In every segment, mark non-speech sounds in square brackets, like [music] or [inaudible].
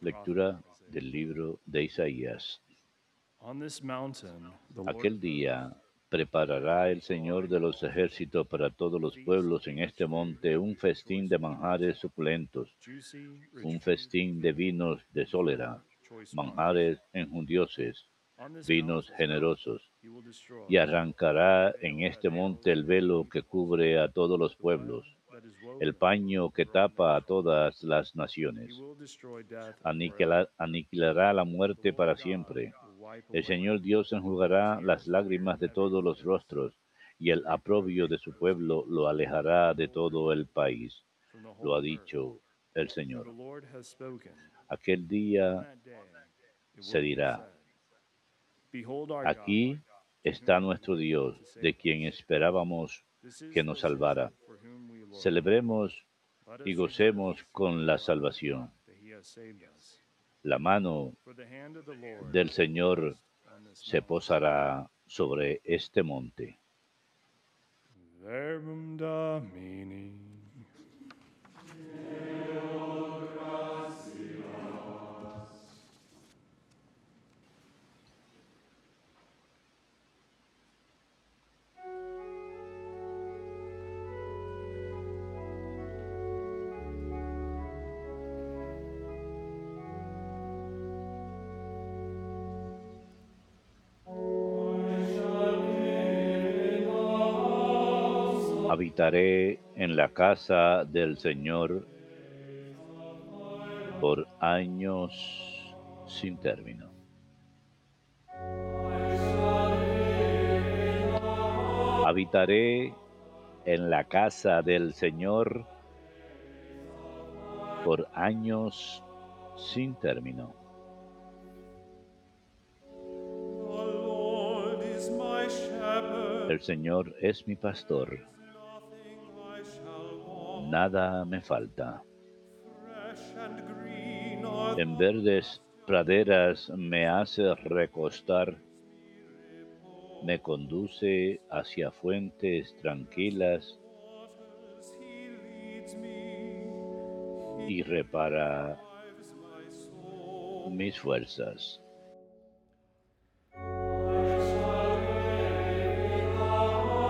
Lectura del libro de Isaías. On this mountain, the Lord Aquel día preparará el Señor de los ejércitos para todos los pueblos en este monte un festín de manjares suculentos, un festín de vinos de sólera, manjares enjundiosos, vinos generosos, y arrancará en este monte el velo que cubre a todos los pueblos. El paño que tapa a todas las naciones. aniquilará la muerte para siempre. El Señor Dios enjugará las lágrimas de todos los rostros, y el aprobio de su pueblo lo alejará de todo el país. Lo ha dicho el Señor. Aquel día se dirá, aquí está nuestro Dios, de quien esperábamos que nos salvara. Celebremos y gocemos con la salvación. La mano del Señor se posará sobre este monte. Habitaré en la casa del Señor por años sin término. Habitaré en la casa del Señor por años sin término. El Señor es mi pastor, nada me falta. En verdes praderas me hace recostar, me conduce hacia fuentes tranquilas y repara mis fuerzas.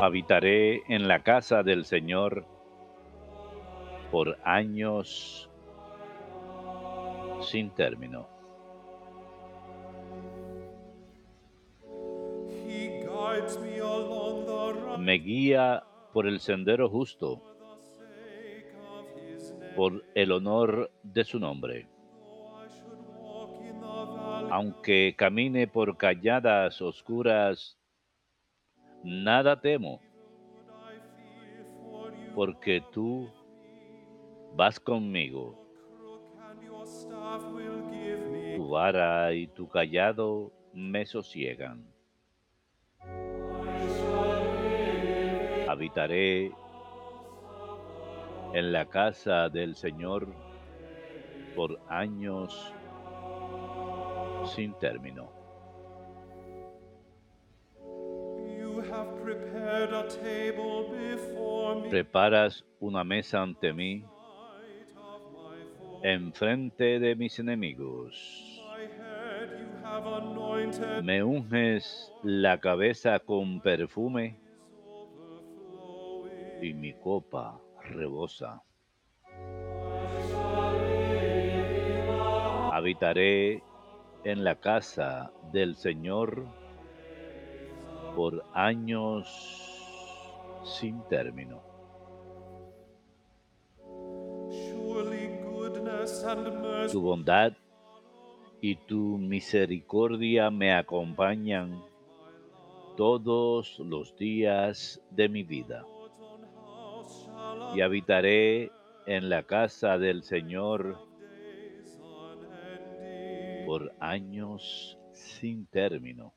Habitaré en la casa del Señor por años sin término. Me guía por el sendero justo, por el honor de su nombre. Aunque camine por calladas oscuras, nada temo, porque tú vas conmigo. Tu vara y tu callado me sosiegan. Habitaré en la casa del Señor por años sin término. Preparas una mesa ante mí enfrente de mis enemigos. Me unges la cabeza con perfume y mi copa rebosa. Habitaré en la casa del Señor por años sin término. Tu bondad y tu misericordia me acompañan todos los días de mi vida. Y habitaré en la casa del Señor por años sin término.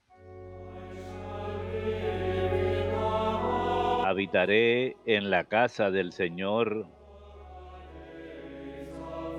Habitaré en la casa del Señor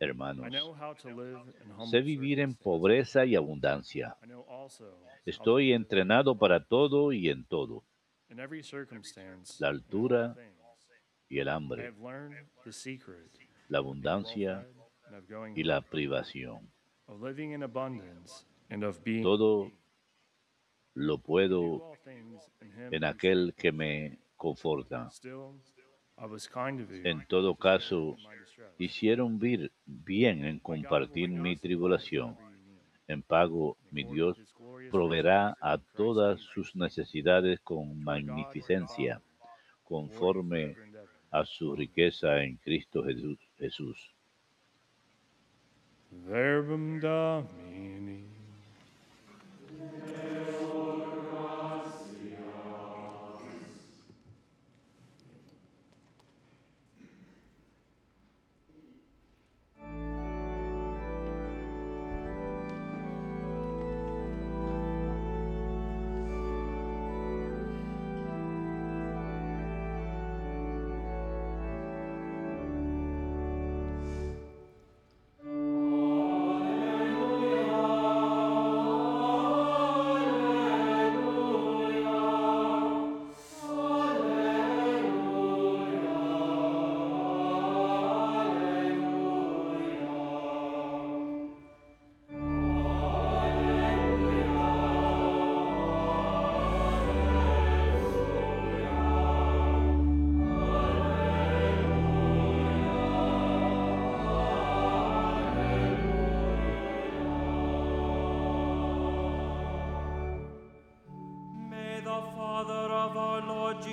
Hermanos, sé vivir en pobreza y abundancia. Estoy entrenado para todo y en todo, la altura y el hambre, have learned the secret la abundancia y la privación. Todo lo do puedo en aquel que me conforta. En todo caso, hicieron vir bien en compartir mi tribulación. En pago, mi Dios proveerá a todas sus necesidades con magnificencia, conforme a su riqueza en Cristo Jesús.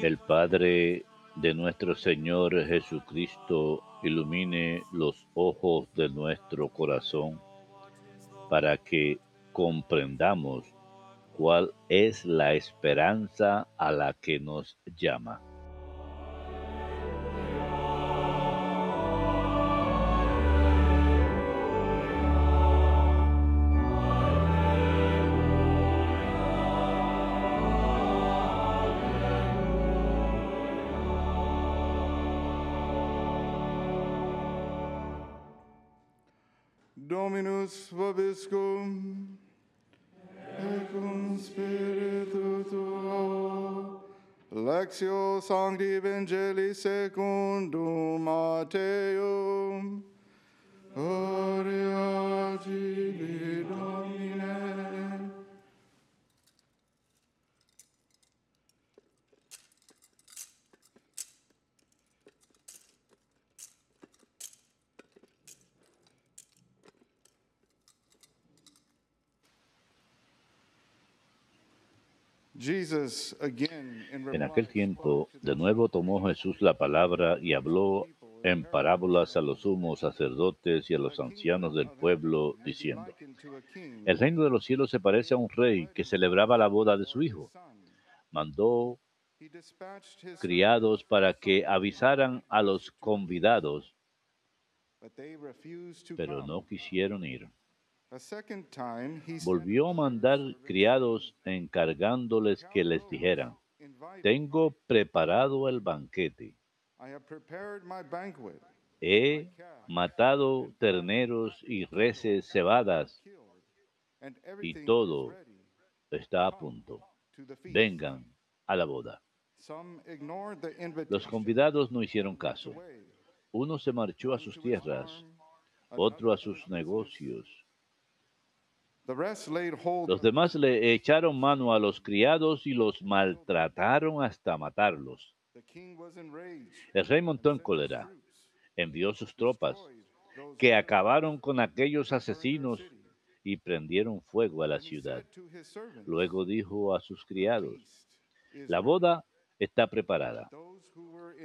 El Padre de nuestro Señor Jesucristo ilumine los ojos de nuestro corazón para que comprendamos cuál es la esperanza a la que nos llama. Sancti Evangelii secundum En aquel tiempo, de nuevo tomó Jesús la palabra y habló en parábolas a los sumos sacerdotes y a los ancianos del pueblo, diciendo, El reino de los cielos se parece a un rey que celebraba la boda de su hijo. Mandó criados para que avisaran a los convidados, pero no quisieron ir. Volvió a mandar criados encargándoles que les dijeran, Tengo preparado el banquete, he matado terneros y reses cebadas, y todo está a punto. Vengan a la boda. Los convidados no hicieron caso. Uno se marchó a sus tierras, otro a sus negocios. Los demás le echaron mano a los criados y los maltrataron hasta matarlos. El rey montó en cólera, envió sus tropas, que acabaron con aquellos asesinos y prendieron fuego a la ciudad. Luego dijo a sus criados, la boda está preparada,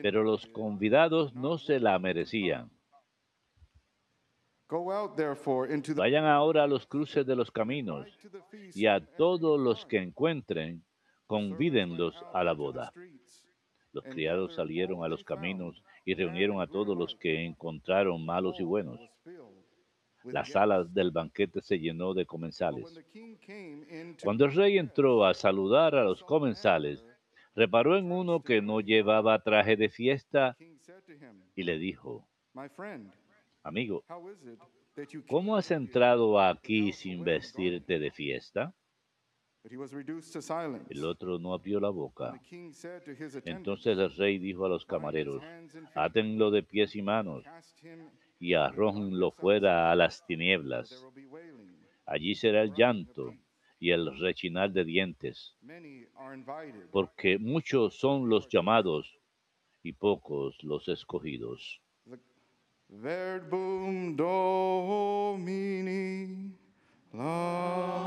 pero los convidados no se la merecían. Vayan ahora a los cruces de los caminos y a todos los que encuentren, convídenlos a la boda. Los criados salieron a los caminos y reunieron a todos los que encontraron malos y buenos. La sala del banquete se llenó de comensales. Cuando el rey entró a saludar a los comensales, reparó en uno que no llevaba traje de fiesta y le dijo, amigo, ¿cómo has entrado aquí sin vestirte de fiesta? garment?" But he was reduced to silence. El otro no abrió la boca. Entonces el rey dijo a los "Bind his camareros, átenlo de pies y manos y arrójenlo fuera a las tinieblas. Allí será el llanto y el rechinar de dientes, porque muchos son los llamados y pocos los escogidos. Verbum Domini. La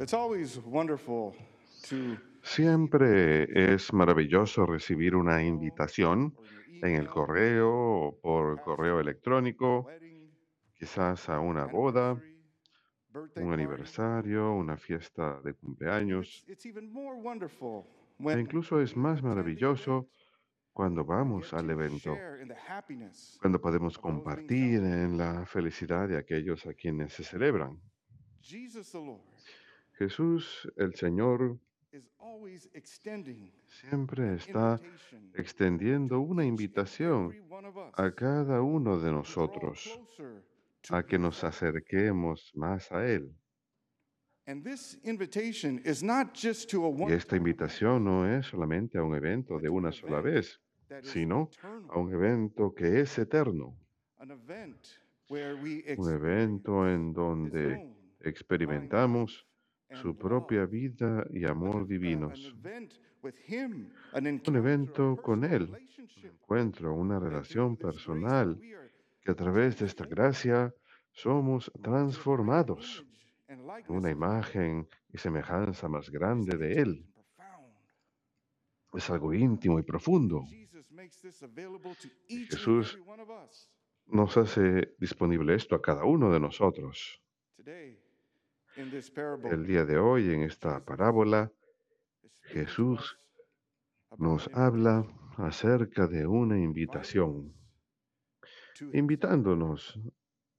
It's always wonderful to Siempre es maravilloso recibir una invitación en el correo o por correo electrónico, quizás a una boda, un aniversario, una fiesta de cumpleaños. It's, it's even more wonderful E when incluso es más maravilloso cuando vamos al to evento, cuando podemos compartir en la felicidad de aquellos a quienes se celebran. Jesús, el Señor, siempre está extendiendo una invitación a cada uno de nosotros a que nos acerquemos más a Él. Y esta invitación no es solamente a un evento de una sola vez, sino a un evento que es eterno, un evento en donde experimentamos su propia vida y amor divinos. Un evento con Él, un encuentro, una relación personal, que a través de esta gracia somos transformados en una imagen y semejanza más grande de Él. Es algo íntimo y profundo. Jesús. Nos hace disponible esto a cada uno de nosotros. El día de hoy, en esta parábola, Jesús nos habla acerca de una invitación, invitándonos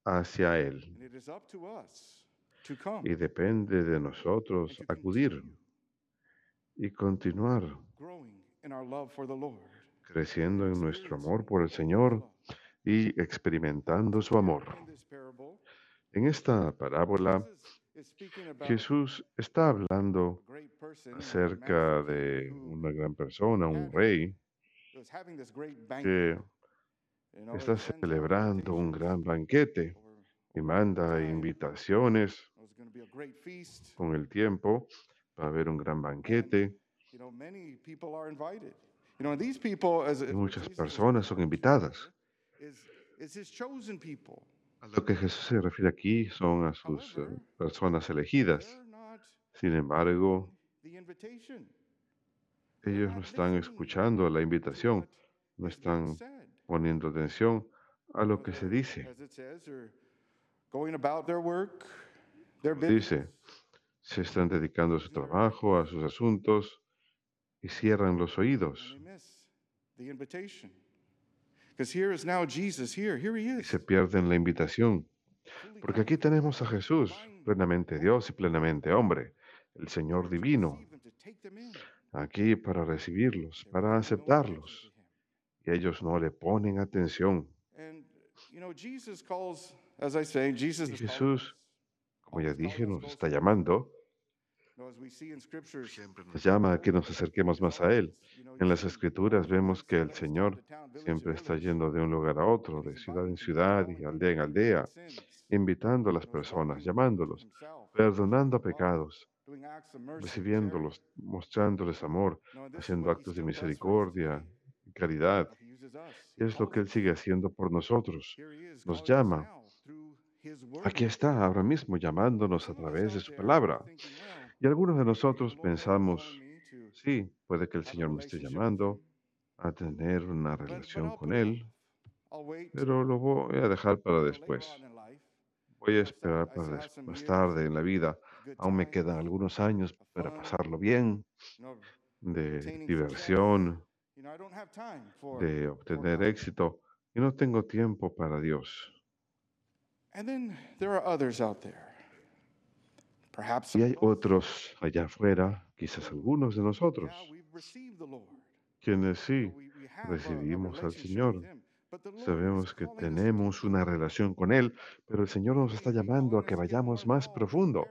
hacia Él. Y depende de nosotros acudir y continuar growing in our love for the Lord. creciendo en nuestro amor por el Señor y experimentando su amor. En esta parábola, Jesús está hablando a a acerca de una gran persona, un rey, que está celebrando un gran banquete y manda invitaciones a con el tiempo. Para haber un gran banquete. Y muchas personas son invitadas. A lo que Jesús se refiere aquí son a sus However, personas elegidas. Sin embargo, ellos no están escuchando la invitación, no están poniendo atención a lo que se dice. Dice, se están dedicando a su trabajo, a sus asuntos y cierran los oídos here is now Jesus. Here, here he y is. se pierden la invitación. Porque aquí tenemos a Jesús, plenamente Dios y plenamente hombre, el Señor divino, aquí para recibirlos, para aceptarlos. attention Y ellos no le ponen atención. to him. And you know, Jesus calls, as I say, Jesus Y Jesús, como ya dije, nos está llamando, nos llama a que nos acerquemos más a Él. En las escrituras vemos que el Señor siempre está yendo de un lugar a otro, de ciudad en ciudad y aldea en aldea, invitando a las personas, llamándolos, perdonando pecados, recibiéndolos, mostrándoles amor, haciendo actos de misericordia y caridad. Es lo que Él sigue haciendo por nosotros. Nos llama. Aquí está ahora mismo llamándonos a través de su palabra. Y algunos de nosotros pensamos, sí, puede que el Señor me esté llamando a tener una relación con Él, pero lo voy a dejar para después. Voy a esperar para más tarde en la vida. Aún me quedan algunos años para pasarlo bien, de diversión, de obtener éxito, y no tengo tiempo para Dios. And then there are others out there. Y hay otros allá afuera, quizás algunos de nosotros, quienes sí a recibimos al Señor. Sabemos que tenemos una relación con Él, pero el Señor nos está llamando a que vayamos más profundo.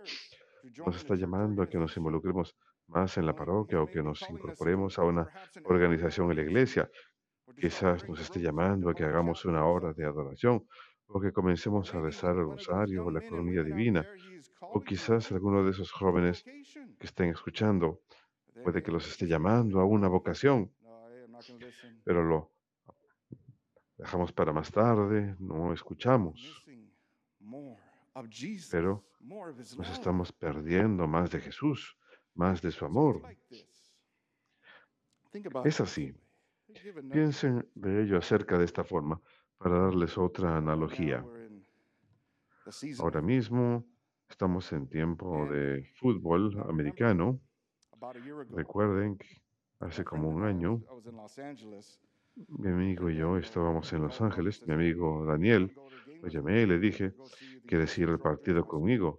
Nos está llamando a que nos involucremos más en la parroquia o que nos incorporemos a una organización en la iglesia. Quizás nos esté llamando a que hagamos una hora de adoración o que comencemos a rezar el rosario o la coronilla divina. O quizás alguno de esos jóvenes que estén escuchando puede que los esté "Listen, llamando a una vocación, no, hey, I'm not gonna listen." pero lo dejamos para más tarde, no escuchamos. Pero nos estamos perdiendo más de Jesús, más de su amor. Es así. Piensen de ello acerca de esta forma para darles otra analogía. Ahora mismo estamos en tiempo de fútbol americano. Recuerden que hace como un año mi amigo y yo uh, estábamos en Los Ángeles. Mi "Hey, amigo Daniel lo llamé y le dije, ¿quieres ir al partido conmigo?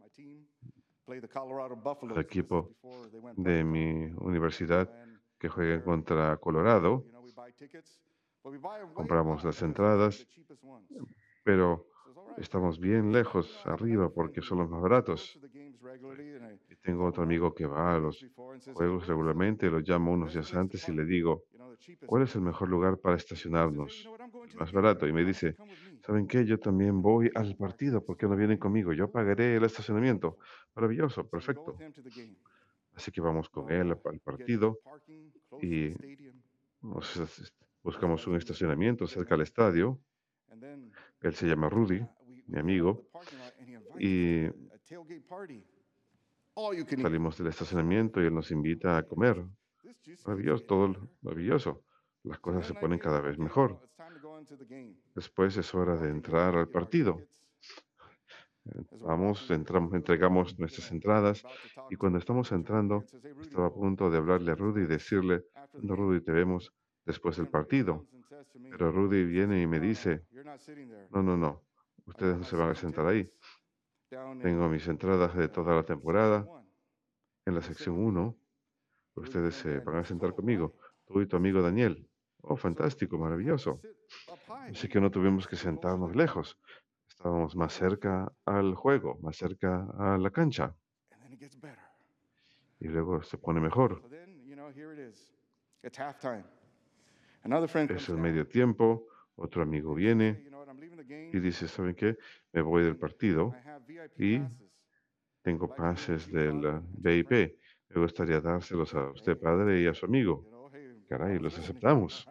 Colorado is equipo de mi universidad que juega contra Colorado, 'em way compramos las entradas, pero Estamos bien lejos arriba porque son los más baratos. Y tengo otro amigo que va a los before and says, "Hey, juegos regularmente, lo llamo unos días antes y le digo, ¿cuál place?" es el mejor lugar para He says, "Hey, estacionarnos? más barato. Y me dice, come with me?" ¿saben qué? Yo también voy al partido, ¿por qué no vienen conmigo? Yo pagaré el estacionamiento. Maravilloso, perfecto. Así que vamos con él al partido y buscamos un estacionamiento cerca del estadio. Él se llama Rudy, mi amigo, y salimos del estacionamiento y él nos invita a comer. Maravilloso, todo maravilloso. Las cosas se ponen cada vez "Okay, mejor. well, it's time to go into the game." Después es hora de entrar al partido. Vamos, entramos, entregamos nuestras entradas y cuando estamos entrando, and says, "Hey, Rudy, estaba a punto de hablarle a Rudy y decirle, no, game." Rudy, te vemos después del partido. Pero Rudy viene y me "No, no, dice, no, no, no, ustedes no se van a sentar ahí. Tengo mis entradas de toda la temporada en la sección with me. 1. Rudy Ustedes se van a sentar "Oh, conmigo, right." tú y tu amigo Daniel. Oh, fantástico, maravilloso. Así que no tuvimos que sentarnos lejos. Estábamos más cerca al juego, más cerca a la cancha. Y luego se pone mejor. Es el medio tiempo, otro amigo "Hey, viene y dice, ¿saben qué? Me voy del partido, y tengo pases del uh, VIP. friend." Me gustaría dárselos a usted, padre, y a su amigo. Caray, los aceptamos.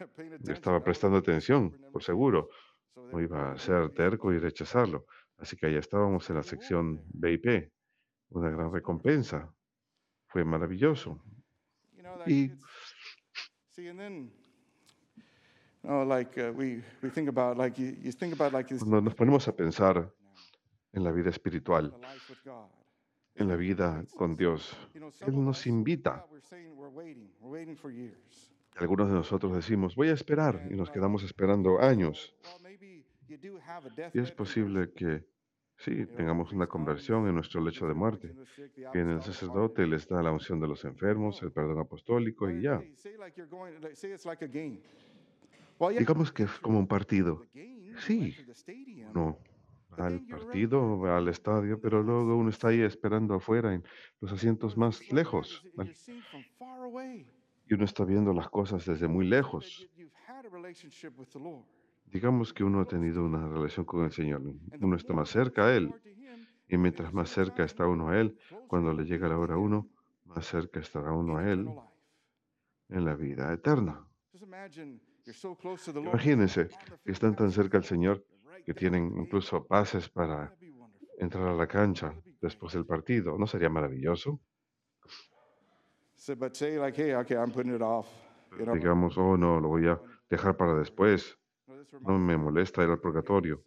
[laughs] Yo estaba prestando atención, por seguro. No iba a ser terco y rechazarlo. Así que allá estábamos en la sección. VIP. Una gran recompensa. Fue maravilloso. Y cuando nos ponemos a pensar en la vida espiritual, en la vida con. Dios, Él nos invita. Algunos de nosotros decimos, voy a esperar, y nos uh, quedamos esperando años. Y es posible que sí, tengamos una conversión en nuestro lecho de muerte. the Viene el sacerdote, les da la unción de los enfermos, el perdón apostólico y ya. Digamos que es como un partido. Sí, va al partido, al estadio, pero luego uno está ahí esperando afuera en los asientos más lejos. Y uno está viendo las cosas desde muy lejos. Digamos que uno ha tenido una relación con el Señor. Uno está más cerca a Él. Y mientras más cerca está uno a Él, cuando le llega la hora a uno, más cerca estará uno a Él en la vida eterna. Imagínense que están tan cerca al Señor que tienen incluso pases para entrar a la cancha después del partido. ¿No sería maravilloso? Digamos, oh no, lo voy a dejar para después. No, me molesta ir al purgatorio.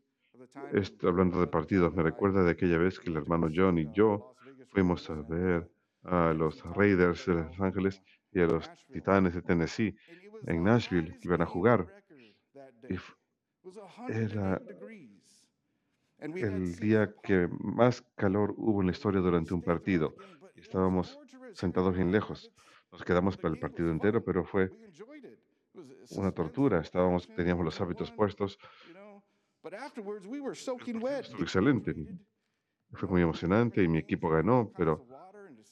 Esto, hablando de partidos, me recuerda de aquella vez que el hermano John y uh, yo fuimos a ver a los Raiders de Los Ángeles y a los Titanes de Tennessee en Nashville iban a jugar. Y era el día que más calor hubo en la historia durante un partido. Estábamos sentados bien lejos. Nos quedamos para el partido entero, pero fue una tortura. Estábamos, teníamos los hábitos puestos. Estuvo excelente. Fue muy emocionante y mi equipo ganó, pero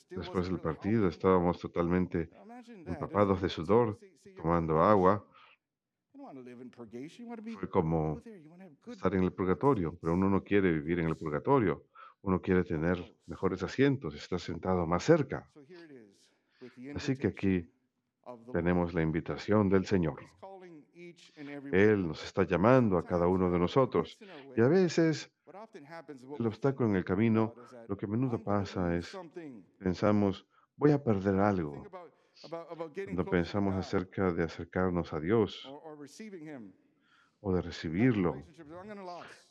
después del partido estábamos totalmente empapados de sudor, tomando agua. Fue como estar en el purgatorio, pero uno no quiere vivir en el purgatorio. Uno quiere tener mejores asientos, estar sentado más cerca. Así que aquí tenemos la invitación del Señor. Él nos está llamando a cada uno de nosotros. Y a veces el obstáculo en el camino, lo que a menudo pasa es, pensamos, voy a perder algo. Cuando pensamos acerca de acercarnos a Dios o de recibirlo,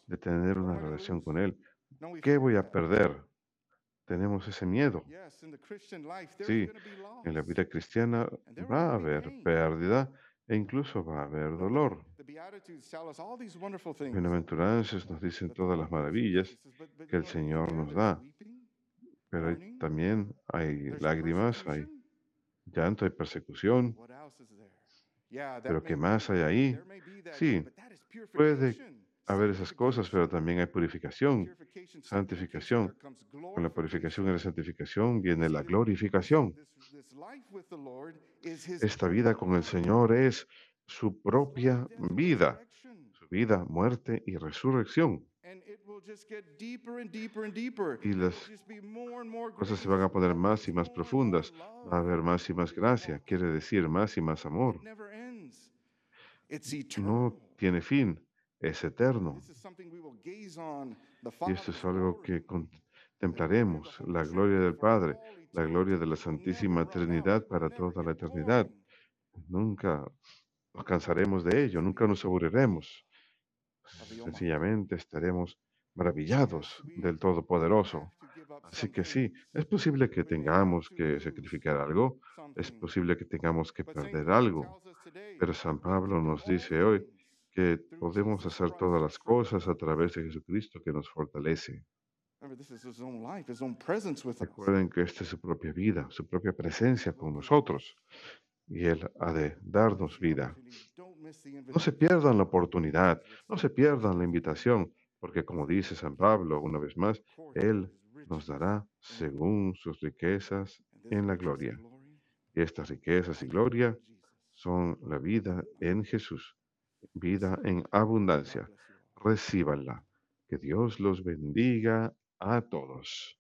de tener una relación con Él, ¿qué voy a perder? Tenemos ese miedo. Sí, en la vida cristiana va a haber pérdida e incluso va a haber dolor. Bienaventuranzas nos dicen todas las maravillas que el Señor nos da, pero también hay lágrimas, hay llanto, hay persecución. Pero ¿qué más hay ahí? Sí, puede haber esas cosas, pero también hay purificación, santificación. Con la purificación y la santificación viene la glorificación. Esta vida con el Señor es su propia vida, su vida, muerte y resurrección. Y las cosas se van a poner más y más profundas. Va a haber más y más gracia. Quiere decir más y más amor. No tiene fin. Es eterno. Y esto es algo que contemplaremos. La gloria del Padre, la gloria de la Santísima Trinidad para toda la eternidad. Nunca nos cansaremos de ello, nunca nos aburriremos. Sencillamente estaremos maravillados del Todopoderoso. Así que sí, es posible que tengamos que sacrificar algo, es posible que tengamos que perder algo, pero San Pablo nos dice hoy que podemos hacer todas las cosas a través de Jesucristo que nos fortalece. Recuerden que esta es su propia vida, su propia presencia con nosotros y Él ha de darnos vida. No se pierdan la oportunidad, no se pierdan la invitación, porque como dice San Pablo una vez más, Él nos dará según sus riquezas en la gloria. Y estas riquezas y gloria son la vida en Jesús, vida en abundancia. Recíbanla. Que Dios los bendiga a todos.